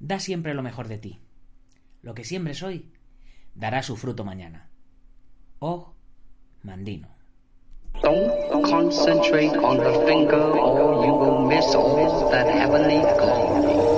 Da siempre lo mejor de ti. Lo que siembres hoy dará su fruto mañana. Oh, Mandino. Don't concentrate on the finger or you will miss all that heavenly glory.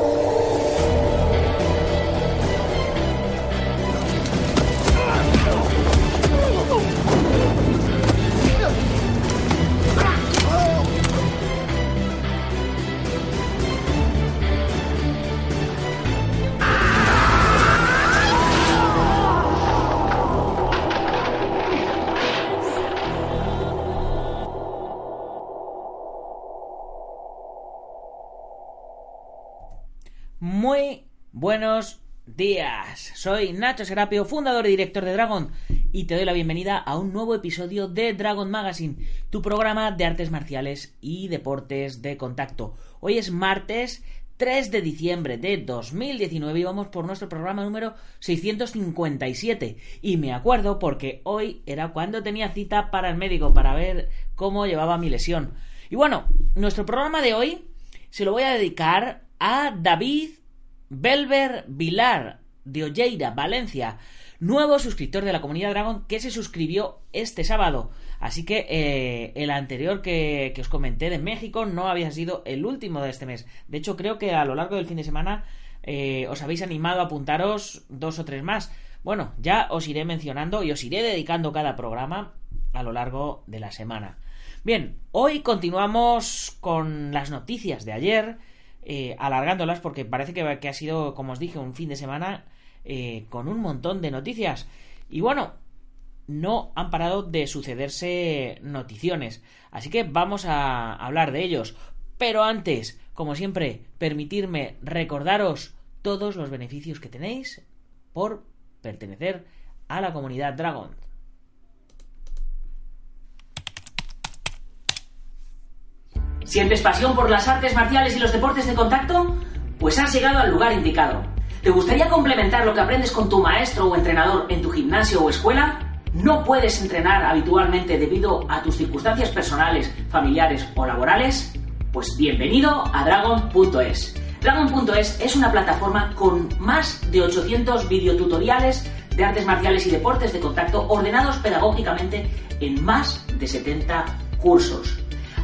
Buenos días. Soy Nacho Serapio, fundador y director de Dragon, y te doy la bienvenida a un nuevo episodio de Dragon Magazine, tu programa de artes marciales y deportes de contacto. Hoy es martes 3 de diciembre de 2019 y vamos por nuestro programa número 657. Y me acuerdo porque hoy era cuando tenía cita para el médico para ver cómo llevaba mi lesión. Y bueno, nuestro programa de hoy se lo voy a dedicar a David Belver Vilar de Olleira, Valencia, nuevo suscriptor de la comunidad Dragon que se suscribió este sábado. Así que eh, el anterior que, que, os comenté de México no había sido el último de este mes. De hecho, creo que a lo largo del fin de semana eh, os habéis animado a apuntaros dos o tres más. Bueno, ya os iré mencionando y os iré dedicando cada programa a lo largo de la semana. Bien, hoy continuamos con las noticias de ayer eh, alargándolas porque parece que, ha sido, como os dije, un fin de semana eh, con un montón de noticias. Y bueno, no han parado de sucederse noticiones. Así que vamos a hablar de ellos. Pero antes, como siempre, permitirme recordaros todos los beneficios que tenéis por pertenecer a la comunidad Dragon. ¿Sientes pasión por las artes marciales y los deportes de contacto? Pues has llegado al lugar indicado. ¿Te gustaría complementar lo que aprendes con tu maestro o entrenador en tu gimnasio o escuela? ¿No puedes entrenar habitualmente debido a tus circunstancias personales, familiares o laborales? Pues bienvenido a Dragon.es. Dragon.es es una plataforma con más de 800 videotutoriales de artes marciales y deportes de contacto ordenados pedagógicamente en más de 70 cursos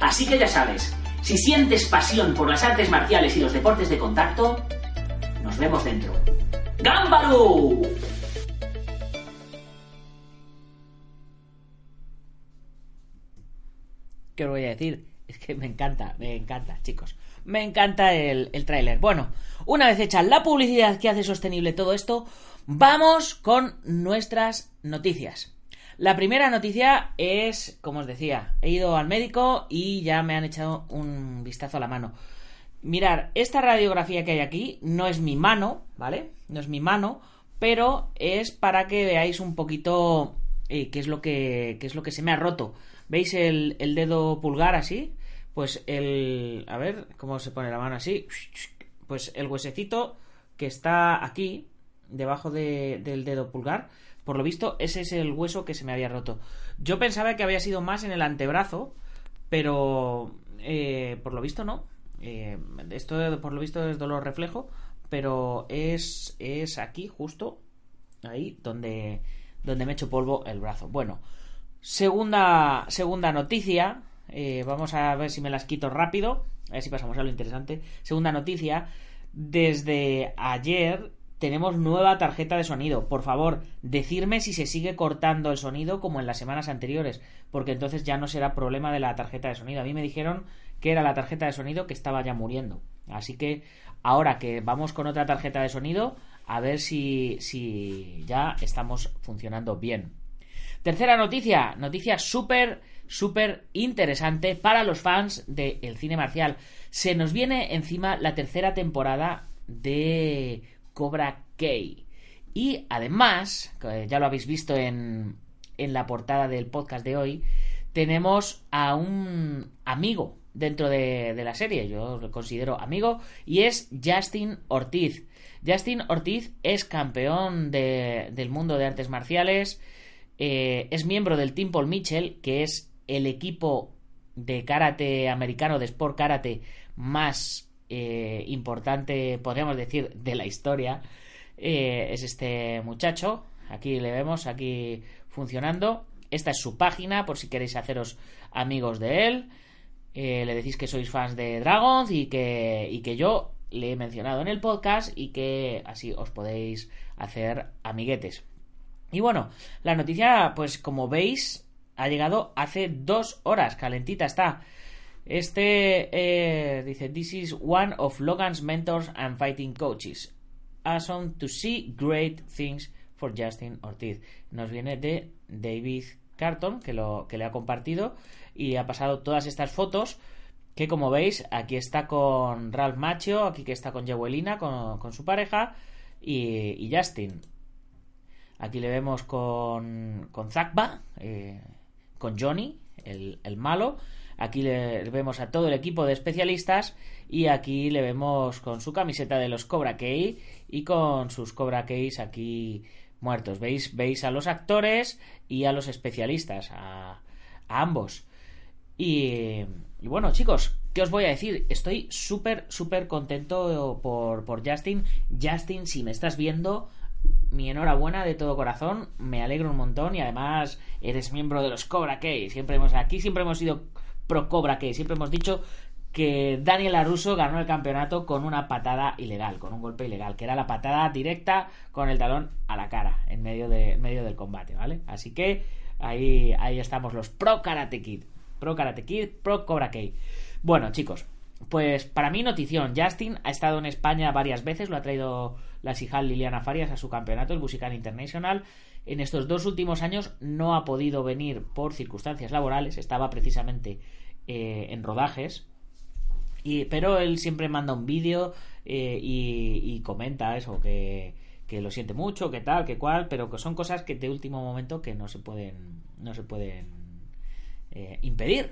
Así que ya sabes, si sientes pasión por las artes marciales y los deportes de contacto, nos vemos dentro. ¡Gámbaro! ¿Qué os voy a decir? Es que me encanta, me encanta, chicos. Me encanta el, el tráiler. Bueno, una vez hecha la publicidad que hace sostenible todo esto, vamos con nuestras noticias. La primera noticia es, como os decía, he ido al médico y ya me han echado un vistazo a la mano. Mirar, esta radiografía que hay aquí no es mi mano, ¿vale? No es mi mano, pero es para que veáis un poquito eh, qué, es lo que, es lo que se me ha roto. ¿Veis el, dedo pulgar así? Pues el... A ver, ¿cómo se pone la mano así? Pues el huesecito que está aquí, debajo de- del dedo pulgar, por lo visto ese es el hueso que se me había roto. Yo pensaba que había sido más en el antebrazo, pero eh, por lo visto no. Eh, esto por lo visto es dolor reflejo, pero es, es aquí justo, ahí donde, donde me echo polvo el brazo. Bueno, segunda, segunda noticia. eh, vamos a ver si me las quito rápido. A ver si pasamos a lo interesante. Segunda noticia. Desde ayer tenemos nueva tarjeta de sonido. Por favor, decirme si se sigue cortando el sonido como en las semanas anteriores, porque entonces ya no será problema de la tarjeta de sonido. A mí me dijeron que era la tarjeta de sonido que estaba ya muriendo. Así que ahora que vamos con otra tarjeta de sonido, a ver si, si ya estamos funcionando bien. Tercera noticia, noticia súper, súper interesante para los fans del cine marcial. Se nos viene encima la tercera temporada de Cobra Kai. Y además, ya lo habéis visto en, en la portada del podcast de hoy, tenemos a un amigo dentro de, de la serie, yo lo considero amigo, y es Justin Ortiz. Justin Ortiz es campeón de- del mundo de artes marciales, eh, es miembro del Team Paul Mitchell, que es el equipo de karate americano, de sport karate más eh, importante, podríamos decir, de la historia. Eh, es este muchacho. Aquí le vemos, aquí funcionando. Esta es su página, por si queréis haceros amigos de él. Eh, le decís que sois fans de Dragons y que, y que yo le he mencionado en el podcast y que así os podéis hacer amiguetes. Y bueno, la noticia, pues como veis, ha llegado hace dos horas, calentita está. Este eh, dice: This is one of Logan's mentors and fighting coaches. Awesome to see great things for Justin Ortiz. Nos viene de David Carton, que, lo, que le ha compartido y ha pasado todas estas fotos. Que como veis, aquí está con Ralph Macho, aquí que está con Jewelina, con, con su pareja, y, y Justin. Aquí le vemos con, con Zakba, eh, con Johnny, el, el malo. Aquí le vemos a todo el equipo de especialistas y aquí le vemos con su camiseta de los Cobra Kai y con sus Cobra Kays aquí muertos. ¿Veis? Veis a los actores y a los especialistas, a, ambos. Y, bueno, chicos, ¿qué os voy a decir? Estoy súper, súper contento por, por Justin. Justin, si me estás viendo, mi enhorabuena de todo corazón. Me alegro un montón y además eres miembro de los Cobra Kai. Siempre hemos aquí, siempre hemos sido pro Cobra Kai. Siempre hemos dicho que Daniel Aruso ganó el campeonato con una patada ilegal, con un golpe ilegal, que era la patada directa con el talón a la cara en medio, de, medio del combate, ¿vale? Así que ahí, ahí estamos los pro Karate Kid. Pro Karate Kid, pro Cobra Kai. Bueno, chicos, pues para mí notición. Justin ha estado en España varias veces, lo ha traído la Sijal Liliana Farias a su campeonato, el Musical International. En estos dos últimos años no ha podido venir por circunstancias laborales, estaba precisamente eh, en rodajes. Pero él siempre manda un vídeo eh, y, comenta eso, que, lo siente mucho, que tal, que cual, pero que son cosas que de último momento que no se pueden, no se pueden eh, impedir.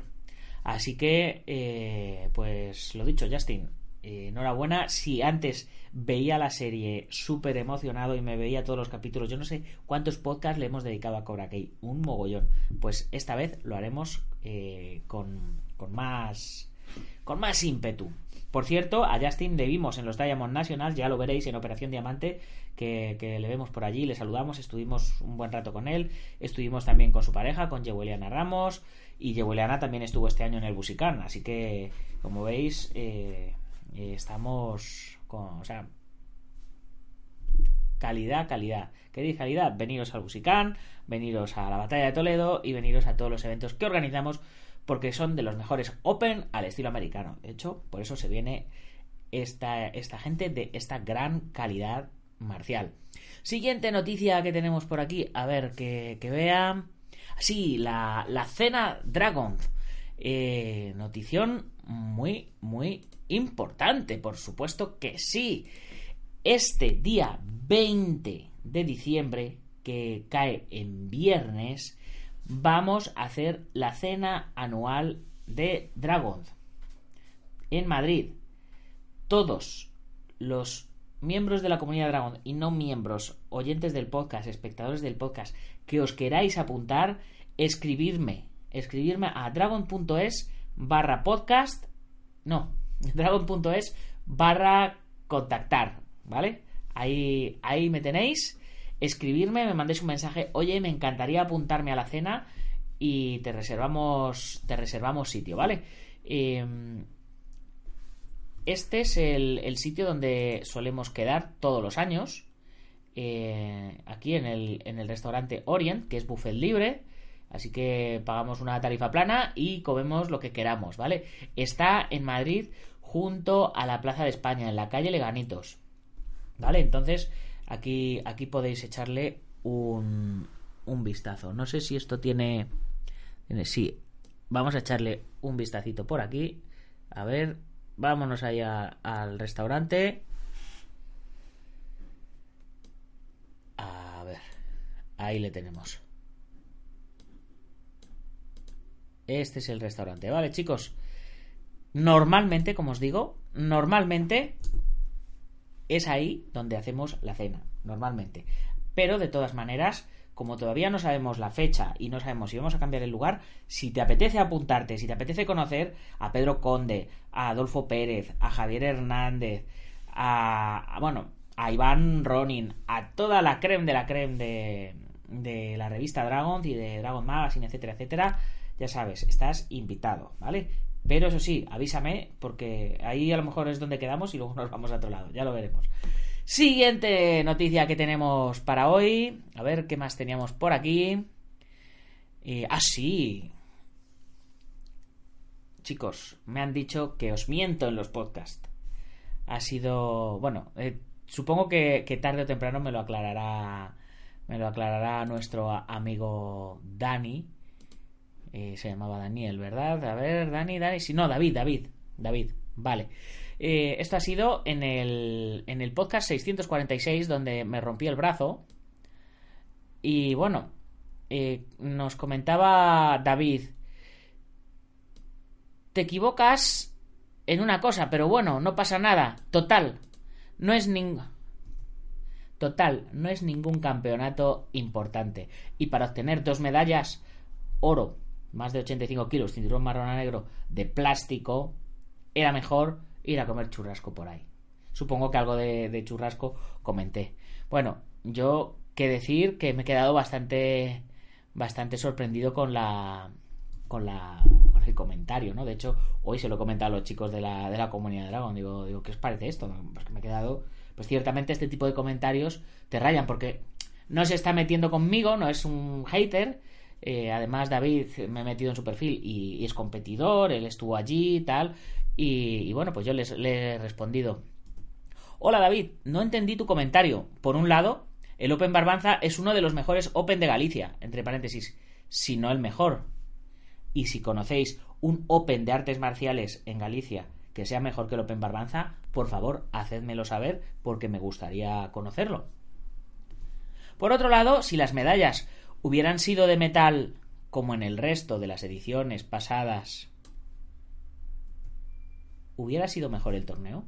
Así que, pues lo dicho, Justin, eh, enhorabuena. Si antes veía la serie súper emocionado y me veía todos los capítulos, yo no sé cuántos podcasts le hemos dedicado a Cobra Kai, un mogollón. Pues esta vez lo haremos eh, con, con más con más ímpetu. Por cierto, a Justin le vimos en los Diamond Nationals, ya lo veréis en Operación Diamante, que, le vemos por allí, le saludamos, estuvimos un buen rato con él, estuvimos también con su pareja, con Yeweliana Ramos, y Yeweliana también estuvo este año en el Busicán, así que, como veis, eh, eh, estamos con, o sea, calidad, calidad. ¿Qué dice calidad? Veniros al Busicán, veniros a la Batalla de Toledo y veniros a todos los eventos que organizamos porque son de los mejores Open al estilo americano. De hecho, por eso se viene esta, esta gente de esta gran calidad marcial. Siguiente noticia que tenemos por aquí, a ver que, que vean. Sí, la, la cena Dragon. Eh, notición muy, muy importante, por supuesto que sí. Este día 20 de diciembre, que cae en viernes, vamos a hacer la cena anual de Dragon en Madrid. Todos los miembros de la comunidad Dragon y no miembros, oyentes del podcast, espectadores del podcast, que os queráis apuntar, escribirme, escribirme a dragon.es barra podcast, no, dragon.es barra contactar, ¿vale? Ahí, ahí me tenéis escribirme, me mandéis un mensaje, oye, me encantaría apuntarme a la cena y te reservamos, te reservamos sitio, ¿vale? Em, este es el, sitio donde solemos quedar todos los años. Eh, aquí en el, en el restaurante Orient, que es buffet libre. Así que pagamos una tarifa plana y comemos lo que queramos, ¿vale? Está en Madrid junto a la Plaza de España, en la calle Leganitos. ¿Vale? Entonces, Aquí, aquí podéis echarle un, un vistazo. No sé si esto tiene, tiene... Sí, vamos a echarle un vistacito por aquí. A ver, vámonos allá al restaurante. A ver, ahí le tenemos. Este es el restaurante, ¿vale, chicos? Normalmente, como os digo, normalmente es ahí donde hacemos la cena, normalmente. Pero de todas maneras, como todavía no sabemos la fecha y no sabemos si vamos a cambiar el lugar, si te apetece apuntarte, si te apetece conocer a Pedro Conde, a Adolfo Pérez, a Javier Hernández, a, bueno, a Iván Ronin, a toda la creme de la creme de, de la revista Dragon y de Dragon Magazine, etcétera, etcétera, ya sabes, estás invitado, ¿vale? Pero eso sí, avísame, porque ahí a lo mejor es donde quedamos y luego nos vamos a otro lado, ya lo veremos. Siguiente noticia que tenemos para hoy. A ver qué más teníamos por aquí. Eh, ah, sí. Chicos, me han dicho que os miento en los podcasts. Ha sido. Bueno, eh, supongo que, que, tarde o temprano me lo aclarará. Me lo aclarará nuestro amigo Dani eh, se llamaba Daniel, ¿verdad? A ver, Dani, Dani. Si no, David, David. David, vale. Eh, esto ha sido en el, en el podcast 646, donde me rompí el brazo. Y bueno, eh, nos comentaba David. Te equivocas en una cosa, pero bueno, no pasa nada. Total, no es ningún. Total, no es ningún campeonato importante. Y para obtener dos medallas, oro más de 85 kilos, cinturón marrón a negro de plástico, era mejor ir a comer churrasco por ahí. Supongo que algo de, churrasco comenté. Bueno, yo que decir que me he quedado bastante bastante sorprendido con la con la con el comentario, ¿no? De hecho, hoy se lo he comentado a los chicos de la, de la comunidad de Dragon. Digo, digo, ¿qué os parece esto? Pues me he quedado. Pues ciertamente este tipo de comentarios te rayan porque no se está metiendo conmigo, no es un hater, eh, además, David me he metido en su perfil y, es competidor, él estuvo allí y tal. Y, bueno, pues yo le he respondido. Hola David, no entendí tu comentario. Por un lado, el Open Barbanza es uno de los mejores Open de Galicia, entre paréntesis, si no el mejor. Y si conocéis un Open de artes marciales en Galicia que sea mejor que el Open Barbanza, por favor, hacedmelo saber porque me gustaría conocerlo. Por otro lado, si las medallas hubieran sido de metal como en el resto de las ediciones pasadas, ¿hubiera sido mejor el torneo?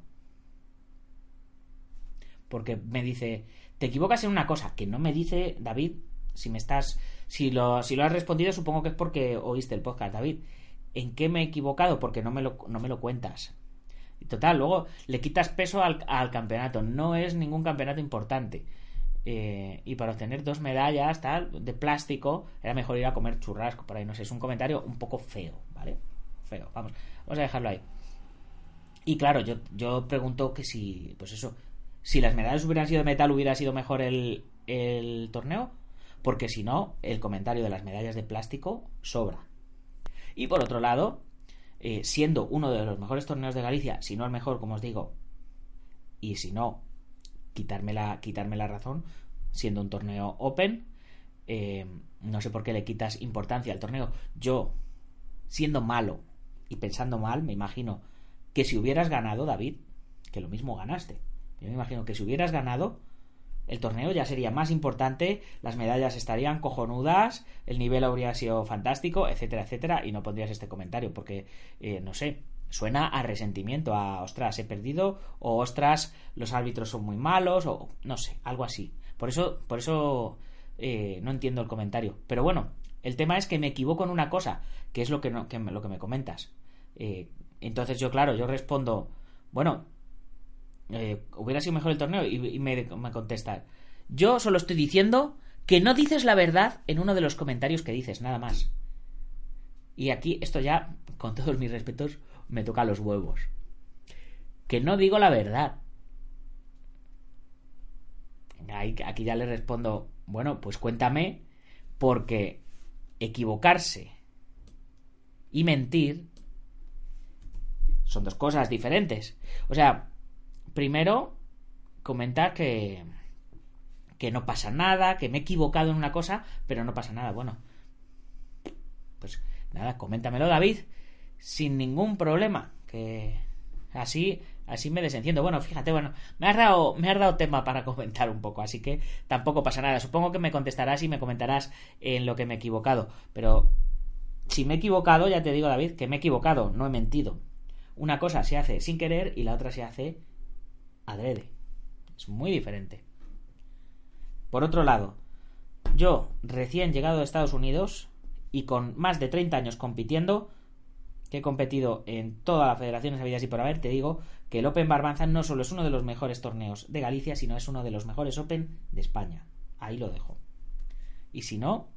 Porque me dice, te equivocas en una cosa, que no me dice David, si me estás, si lo, si lo has respondido supongo que es porque oíste el podcast, David, en qué me he equivocado porque no me lo, no me lo cuentas. Total, luego le quitas peso al, al campeonato. No es ningún campeonato importante. Eh, y para obtener dos medallas tal de plástico era mejor ir a comer churrasco por ahí no sé es un comentario un poco feo vale feo vamos vamos a dejarlo ahí. Y claro yo yo pregunto que si pues eso si las medallas hubieran sido de metal hubiera sido mejor el, el torneo porque si no el comentario de las medallas de plástico sobra. Y por otro lado eh, siendo uno de los mejores torneos de Galicia si no el mejor como os digo y si no quitarme la, quitarme la razón, siendo un torneo open. Eh, no sé por qué le quitas importancia al torneo. Yo, siendo malo y pensando mal, me imagino que si hubieras ganado, David, que lo mismo ganaste. Yo me imagino que si hubieras ganado, el torneo ya sería más importante, las medallas estarían cojonudas, el nivel habría sido fantástico, etcétera, etcétera, y no pondrías este comentario, porque, eh, no sé, suena a resentimiento, a ostras, he perdido, o ostras, los árbitros son muy malos, o no sé, algo así. Por eso, por eso eh, no entiendo el comentario. Pero bueno, el tema es que me equivoco en una cosa, que es lo que, no, que me, lo que me comentas. Eh, entonces yo, claro, yo respondo, bueno, eh, hubiera sido mejor el torneo y, me, me contesta, yo solo estoy diciendo que no dices la verdad en uno de los comentarios que dices, nada más. Y aquí esto ya, con todos mis respetos, me toca los huevos. Que no digo la verdad. Aquí ya le respondo, bueno, pues cuéntame, porque equivocarse y mentir son dos cosas diferentes. O sea, primero, comentar que, que no pasa nada, que me he equivocado en una cosa, pero no pasa nada. Bueno, pues nada, coméntamelo, David, sin ningún problema. Que así, así me desenciendo. Bueno, fíjate, bueno, me has dado, me has dado tema para comentar un poco, así que tampoco pasa nada. Supongo que me contestarás y me comentarás en lo que me he equivocado. Pero si me he equivocado, ya te digo, David, que me he equivocado, no he mentido. Una cosa se hace sin querer y la otra se hace adrede. Es muy diferente. Por otro lado, yo, recién llegado a Estados Unidos y con más de 30 años compitiendo, que he competido en todas las federaciones habidas y por haber, te digo que el Open Barbanza no solo es uno de los mejores torneos de Galicia, sino es uno de los mejores Open de España. Ahí lo dejo. Y si no,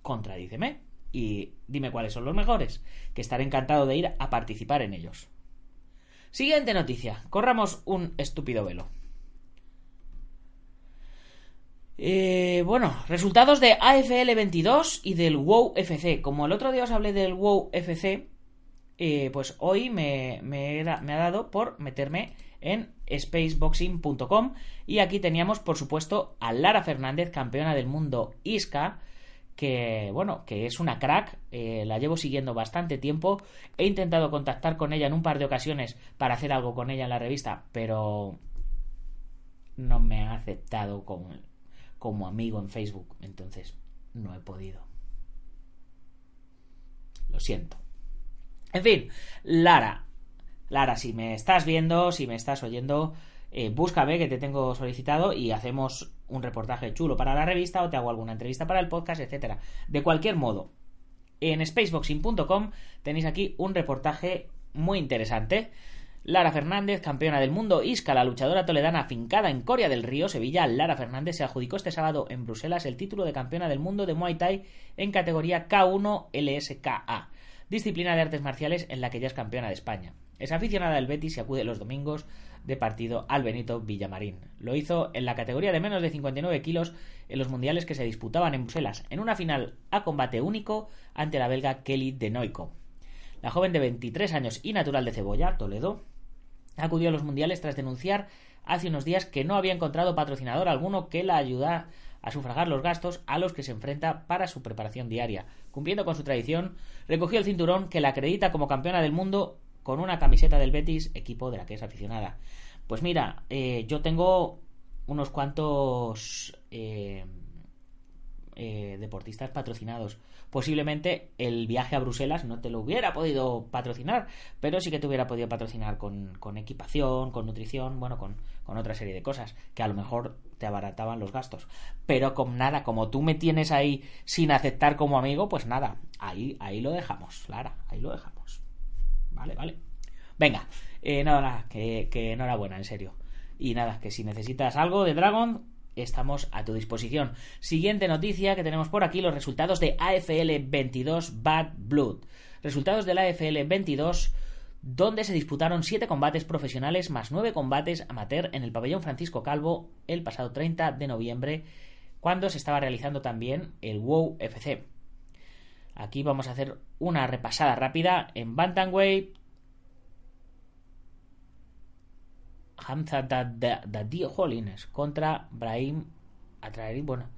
contradíceme y dime cuáles son los mejores, que estaré encantado de ir a participar en ellos. Siguiente noticia. Corramos un estúpido velo. Eh, bueno, resultados de AFL 22 y del WoW FC. Como el otro día os hablé del WoW FC, eh, pues hoy me, ha dado por meterme en spaceboxing.com y aquí teníamos, por supuesto, a Lara Fernández, campeona del mundo ISCA, que bueno, que es una crack, eh, la llevo siguiendo bastante tiempo, he intentado contactar con ella en un par de ocasiones para hacer algo con ella en la revista, pero no me ha aceptado como como amigo en Facebook. Entonces, no he podido. Lo siento. En fin, Lara. Lara, si me estás viendo, si me estás oyendo, eh, búscame que te tengo solicitado y hacemos un reportaje chulo para la revista o te hago alguna entrevista para el podcast, etcétera. De cualquier modo, en spaceboxing.com tenéis aquí un reportaje muy interesante Lara Fernández, campeona del mundo, Isca, la luchadora toledana afincada en Coria del Río, Sevilla, Lara Fernández se adjudicó este sábado en Bruselas el título de campeona del mundo de Muay Thai en categoría K1 LSKA, disciplina de artes marciales en la que ya es campeona de España. Es aficionada del Betis y acude los domingos de partido al Benito Villamarín. Lo hizo en la categoría de menos de 59 kilos en los mundiales que se disputaban en Bruselas, en una final a combate único ante la belga Kelly de Noico. La joven de 23 años y natural de Cebolla, Toledo, acudió a los mundiales tras denunciar hace unos días que no había encontrado patrocinador alguno que la ayudara a sufragar los gastos a los que se enfrenta para su preparación diaria. Cumpliendo con su tradición, recogió el cinturón que la acredita como campeona del mundo con una camiseta del Betis, equipo de la que es aficionada. Pues mira, eh, yo tengo unos cuantos eh, eh, deportistas patrocinados. Posiblemente el viaje a Bruselas no te lo hubiera podido patrocinar, pero sí que te hubiera podido patrocinar con, equipación, con nutrición, bueno, con, con, otra serie de cosas que a lo mejor te abarataban los gastos. Pero con nada, como tú me tienes ahí sin aceptar como amigo, pues nada, ahí, ahí lo dejamos, Lara, ahí lo dejamos. Vale, vale. Venga, eh, nada, que, que enhorabuena, en serio. Y nada, que si necesitas algo de Dragon, estamos a tu disposición. Siguiente noticia que tenemos por aquí, los resultados de AFL 22 Bad Blood. Resultados de la AFL 22 donde se disputaron 7 combates profesionales más 9 combates amateur en el pabellón Francisco Calvo el pasado 30 de noviembre, cuando se estaba realizando también el WOW FC. Aquí vamos a hacer una repasada rápida en Bantamweight, Hamza Dadio Hollins contra Brahim Atraeri. Bueno,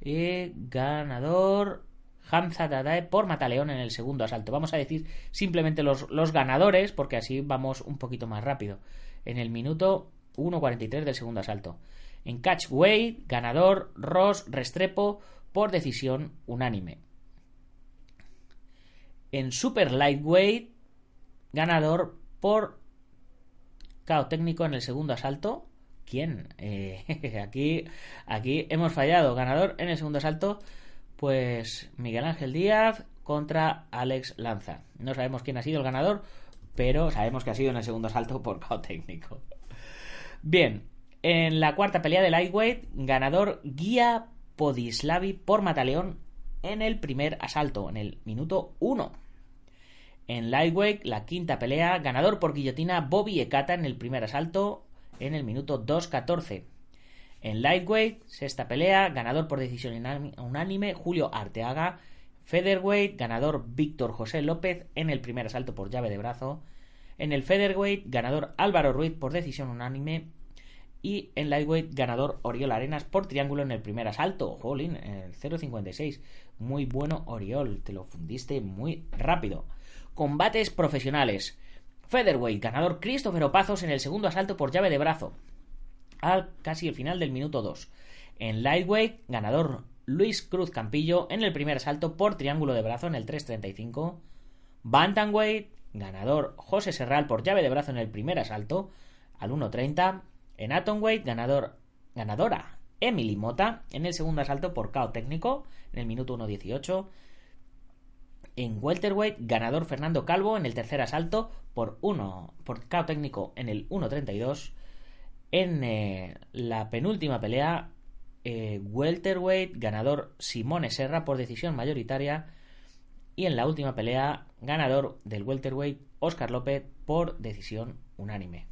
y ganador Hamza Dadae por Mataleón en el segundo asalto. Vamos a decir simplemente los, los ganadores porque así vamos un poquito más rápido. En el minuto 1.43 del segundo asalto. En Catchweight, ganador Ross Restrepo por decisión unánime. En Super Lightweight, ganador por Cao técnico en el segundo asalto. ¿Quién? Eh, aquí, aquí hemos fallado. Ganador en el segundo asalto, pues Miguel Ángel Díaz contra Alex Lanza. No sabemos quién ha sido el ganador, pero sabemos que ha sido en el segundo asalto por Cao técnico. Bien, en la cuarta pelea de lightweight, ganador Guía Podislavi por Mataleón en el primer asalto, en el minuto 1. En Lightweight, la quinta pelea, ganador por guillotina Bobby Ekata en el primer asalto en el minuto 2.14. En Lightweight, sexta pelea, ganador por decisión unánime Julio Arteaga. Featherweight, ganador Víctor José López en el primer asalto por llave de brazo. En el Featherweight, ganador Álvaro Ruiz por decisión unánime. Y en Lightweight, ganador Oriol Arenas por triángulo en el primer asalto. Jolín, el 0.56. Muy bueno Oriol, te lo fundiste muy rápido. Combates profesionales. Featherweight, ganador Christopher Opazos en el segundo asalto por llave de brazo. Al casi el final del minuto 2. En Lightweight, ganador Luis Cruz Campillo en el primer asalto por triángulo de brazo en el 3.35. Bantamweight, ganador José Serral por llave de brazo en el primer asalto al 1.30. En Atomweight, ganador, ganadora Emily Mota en el segundo asalto por KO técnico en el minuto 1.18. En welterweight, ganador Fernando Calvo en el tercer asalto por 1 por KO técnico en el 1.32. En eh, la penúltima pelea, eh, welterweight, ganador Simone Serra por decisión mayoritaria. Y en la última pelea, ganador del welterweight Oscar López por decisión unánime.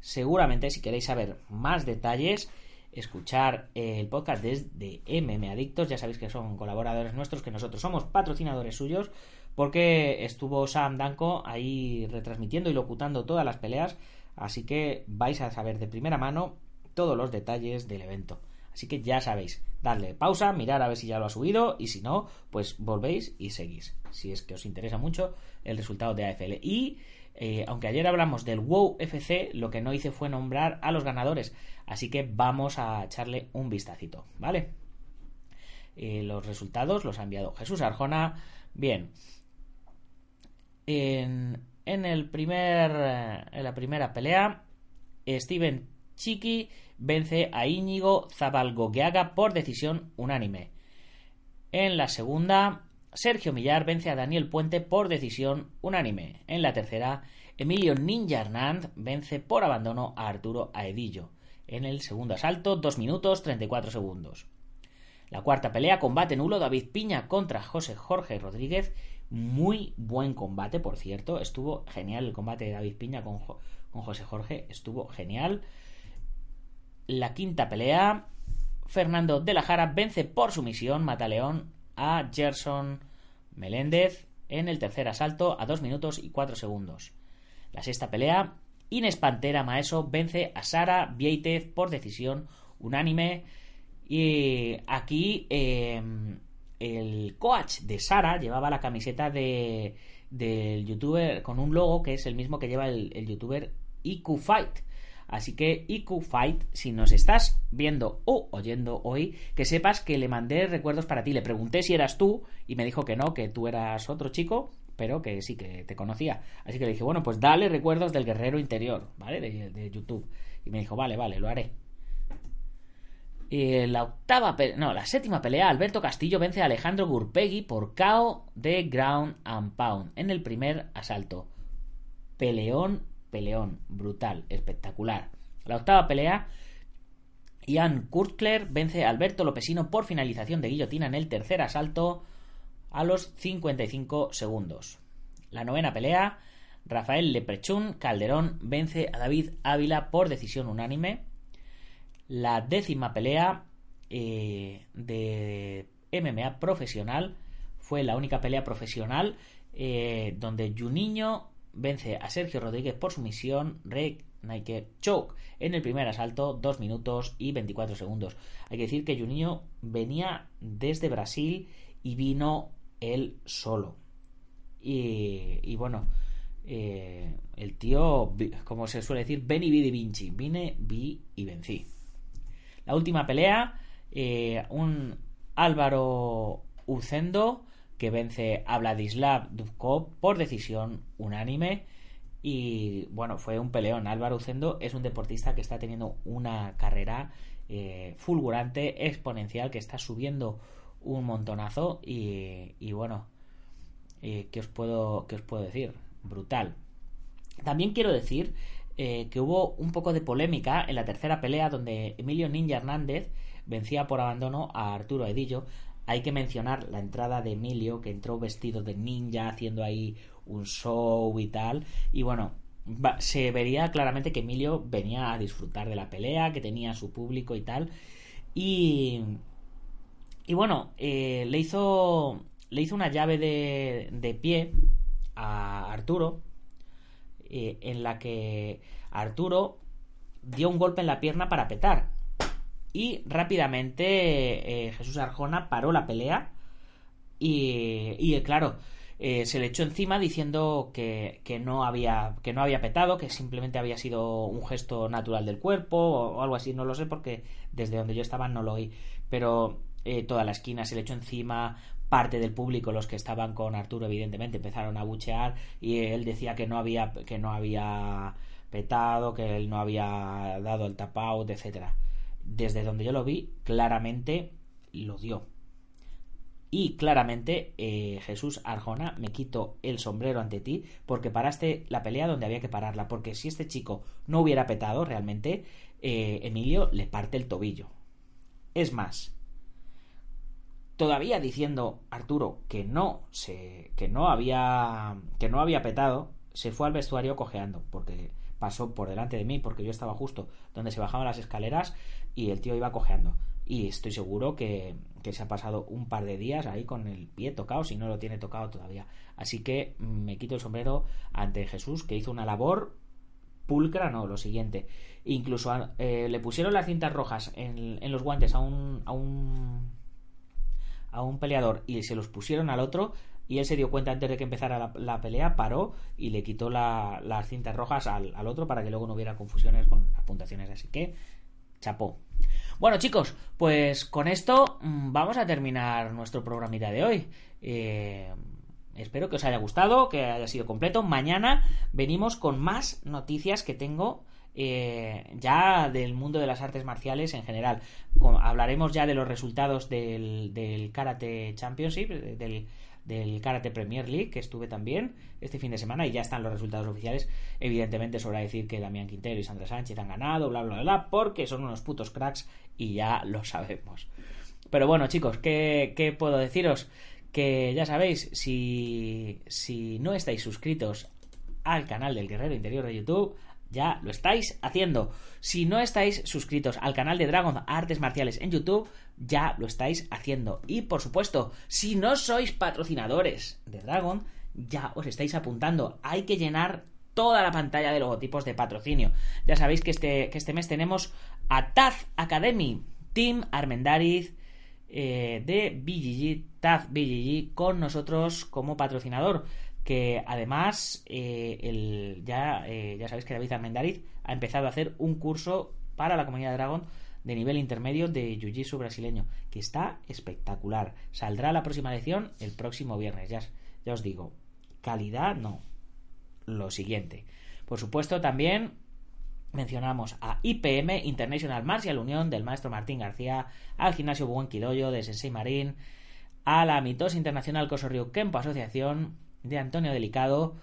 Seguramente si queréis saber más detalles, escuchar el podcast desde MM Adictos. Ya sabéis que son colaboradores nuestros, que nosotros somos patrocinadores suyos, porque estuvo Sam Danko ahí retransmitiendo y locutando todas las peleas. Así que vais a saber de primera mano todos los detalles del evento. Así que ya sabéis, darle pausa, mirar a ver si ya lo ha subido y si no, pues volvéis y seguís. Si es que os interesa mucho el resultado de AFL. Y eh, aunque ayer hablamos del WoW FC, lo que no hice fue nombrar a los ganadores. Así que vamos a echarle un vistacito, ¿vale? Eh, los resultados los ha enviado Jesús Arjona. Bien. En, el primer, en la primera pelea, Steven Chiqui vence a Íñigo Zabalgogueaga por decisión unánime. En la segunda, Sergio Millar vence a Daniel Puente por decisión unánime. En la tercera, Emilio Ninja Hernández vence por abandono a Arturo Aedillo. En el segundo asalto, 2 minutos 34 segundos. La cuarta pelea, combate nulo, David Piña contra José Jorge Rodríguez. Muy buen combate, por cierto. Estuvo genial el combate de David Piña con, José Jorge. Estuvo genial. La quinta pelea, Fernando de la Jara vence por sumisión Mataleón a Gerson Meléndez en el tercer asalto a 2 minutos y 4 segundos. La sexta pelea, Inés Pantera Maeso vence a Sara Vieitez por decisión unánime. Y aquí em, el coach de Sara llevaba la camiseta de, del youtuber con un logo que es el mismo que lleva el, el youtuber IQ Fight. Así que IQ Fight, si nos estás viendo o oyendo hoy, que sepas que le mandé recuerdos para ti. Le pregunté si eras tú y me dijo que no, que tú eras otro chico, pero que sí, que te conocía. Así que le dije, bueno, pues dale recuerdos del guerrero interior, ¿vale? De, YouTube. Y me dijo, vale, vale, lo haré. Eh, la octava, no, la séptima pelea, Alberto Castillo vence a Alejandro Gurpegui por KO de Ground and Pound en el primer asalto. Peleón, peleón, brutal, espectacular. La octava pelea, Ian Kurtler vence a Alberto Lopesino por finalización de guillotina en el tercer asalto a los 55 segundos. La novena pelea, Rafael Leprechun Calderón vence a David Ávila por decisión unánime la décima pelea eh, de MMA profesional. Fue la única pelea profesional eh, donde Juninho vence a Sergio Rodríguez por sumisión Rey Nike Choke en el primer asalto, 2 minutos y 24 segundos. Hay que decir que Juninho venía desde Brasil y vino él solo. Y, bueno, eh, el tío, como se suele decir, ven y vi de Vinci. Vine, vi y vencí. La última pelea, eh, un Álvaro Ucendo que vence a Vladislav Dubkov por decisión unánime. Y bueno, fue un peleón. Álvaro Ucendo es un deportista que está teniendo una carrera eh, fulgurante, exponencial, que está subiendo un montonazo. Y, bueno, eh, ¿qué, os puedo, ¿qué os puedo decir? Brutal. También quiero decir eh, que hubo un poco de polémica en la tercera pelea donde Emilio Ninja Hernández vencía por abandono a Arturo Edillo. Hay que mencionar la entrada de Emilio, que entró vestido de ninja, haciendo ahí un show y tal. Y bueno, se vería claramente que Emilio venía a disfrutar de la pelea, que tenía su público y tal. Y, y bueno, eh, le, hizo, le hizo una llave de, de pie a Arturo eh, en la que Arturo dio un golpe en la pierna para petar. Y rápidamente eh, Jesús Arjona paró la pelea y, eh, claro, se le echó encima diciendo que, que, no había, que no había petado, que simplemente había sido un gesto natural del cuerpo o, algo así, no lo sé porque desde donde yo estaba no lo oí, pero toda la esquina se le echó encima, parte del público, los que estaban con Arturo, evidentemente, empezaron a buchear y él decía que no había, que no había petado, que él no había dado el tap out, etcétera. Desde donde yo lo vi, claramente lo dio. Y claramente, eh, Jesús Arjona, me quito el sombrero ante ti porque paraste la pelea donde había que pararla. Porque si este chico no hubiera petado realmente, eh, Emilio le parte el tobillo. Es más, todavía diciendo Arturo que no se que no había que no había petado se fue al vestuario cojeando porque pasó por delante de mí porque yo estaba justo donde se bajaban las escaleras y el tío iba cojeando. Y estoy seguro que, que se ha pasado un par de días ahí con el pie tocado si no lo tiene tocado todavía. Así que me quito el sombrero ante Jesús que hizo una labor pulcra no lo siguiente. Incluso eh, le pusieron las cintas rojas en, en los guantes a un, a un a un peleador y se los pusieron al otro y él se dio cuenta antes de que empezara la, pelea, paró y le quitó las cintas rojas al, otro para que luego no hubiera confusiones con las puntuaciones. Así que, chapó. Bueno chicos, pues con esto mm, vamos a terminar nuestro programita de hoy. Eh, espero que os haya gustado, que haya sido completo. Mañana venimos con más noticias que tengo eh, ya del mundo de las artes marciales en general. hablaremos ya de los resultados del, del Karate Championship, del, del Karate Premier League, que estuve también este fin de semana y ya están los resultados oficiales. Evidentemente, sobra decir que Damián Quintero y Sandra Sánchez han ganado, bla, bla, bla, porque son unos putos cracks y ya lo sabemos. Pero bueno, chicos, ¿qué, qué puedo deciros? Que ya sabéis, si, si no estáis suscritos al canal del Guerrero Interior de YouTube, ya lo estáis haciendo. Si no estáis suscritos al canal de Dragon Artes Marciales en YouTube, ya lo estáis haciendo. Y por supuesto, si no sois patrocinadores de Dragon, ya os estáis apuntando. Hay que llenar toda la pantalla de logotipos de patrocinio. Ya sabéis que este, que este mes tenemos a Taz Academy, Team Armendariz eh, de BGG, Taz BGG, con nosotros como patrocinador. Que además eh, el, ya, eh, ya sabéis que David Armendariz ha empezado a hacer un curso para la comunidad de Dragon de nivel intermedio de Jiu-Jitsu brasileño, que está espectacular. Saldrá la próxima lección el próximo viernes, ya, ya os digo. Calidad, no. Lo siguiente. Por supuesto, también mencionamos a IPM, International Martial Unión, del maestro Martín García, al gimnasio Buen Quidoyo, de Sensei Marín, a la Mitos Internacional Cosorrio Kempo Asociación, de Antonio Delicado,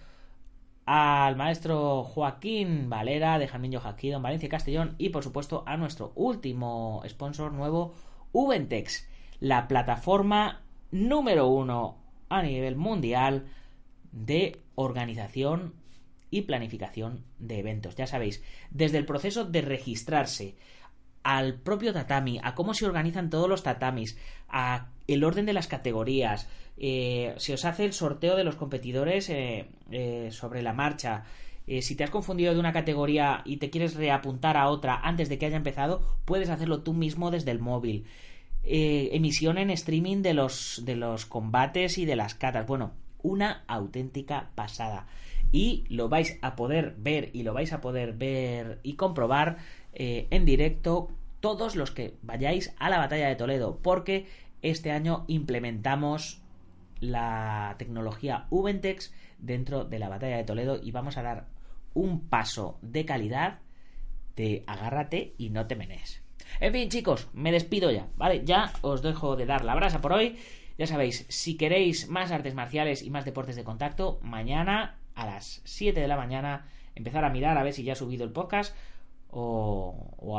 al maestro Joaquín Valera de Jamillo Jaquí, en Valencia Castellón y por supuesto a nuestro último sponsor nuevo, Ubentex, la plataforma número uno a nivel mundial de organización y planificación de eventos. Ya sabéis, desde el proceso de registrarse al propio tatami, a cómo se organizan todos los tatamis, a el orden de las categorías, eh, se os hace el sorteo de los competidores eh, eh, sobre la marcha. si te has confundido de una categoría y te quieres reapuntar a otra antes de que haya empezado, puedes hacerlo tú mismo desde el móvil. emisión en streaming de los, de los combates y de las catas. Bueno, una auténtica pasada. Y lo vais a poder ver y lo vais a poder ver y comprobar en directo todos los que vayáis a la batalla de Toledo, porque este año implementamos la tecnología Ubentex dentro de la batalla de Toledo y vamos a dar un paso de calidad de agárrate y no te menes. En fin, chicos, me despido ya, ¿vale? Ya os dejo de dar la brasa por hoy. Ya sabéis, si queréis más artes marciales y más deportes de contacto, mañana a las 7 de la mañana empezar a mirar a ver si ya ha subido el podcast o,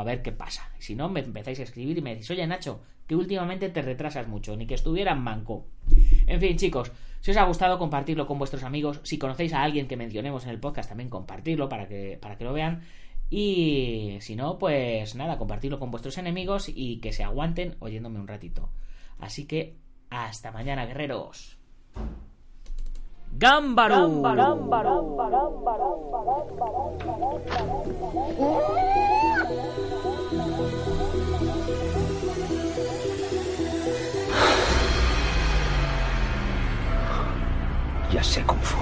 a ver qué pasa. Si no, me empezáis a escribir y me decís, oye Nacho, que últimamente te retrasas mucho, ni que estuviera en manco. En fin, chicos, si os ha gustado, compartirlo con vuestros amigos. Si conocéis a alguien que mencionemos en el podcast, también compartirlo para que, para que lo vean. Y si no, pues nada, compartirlo con vuestros enemigos y que se aguanten oyéndome un ratito. Así que hasta mañana, guerreros. ¡Gámbaro! Ya sé cómo fue.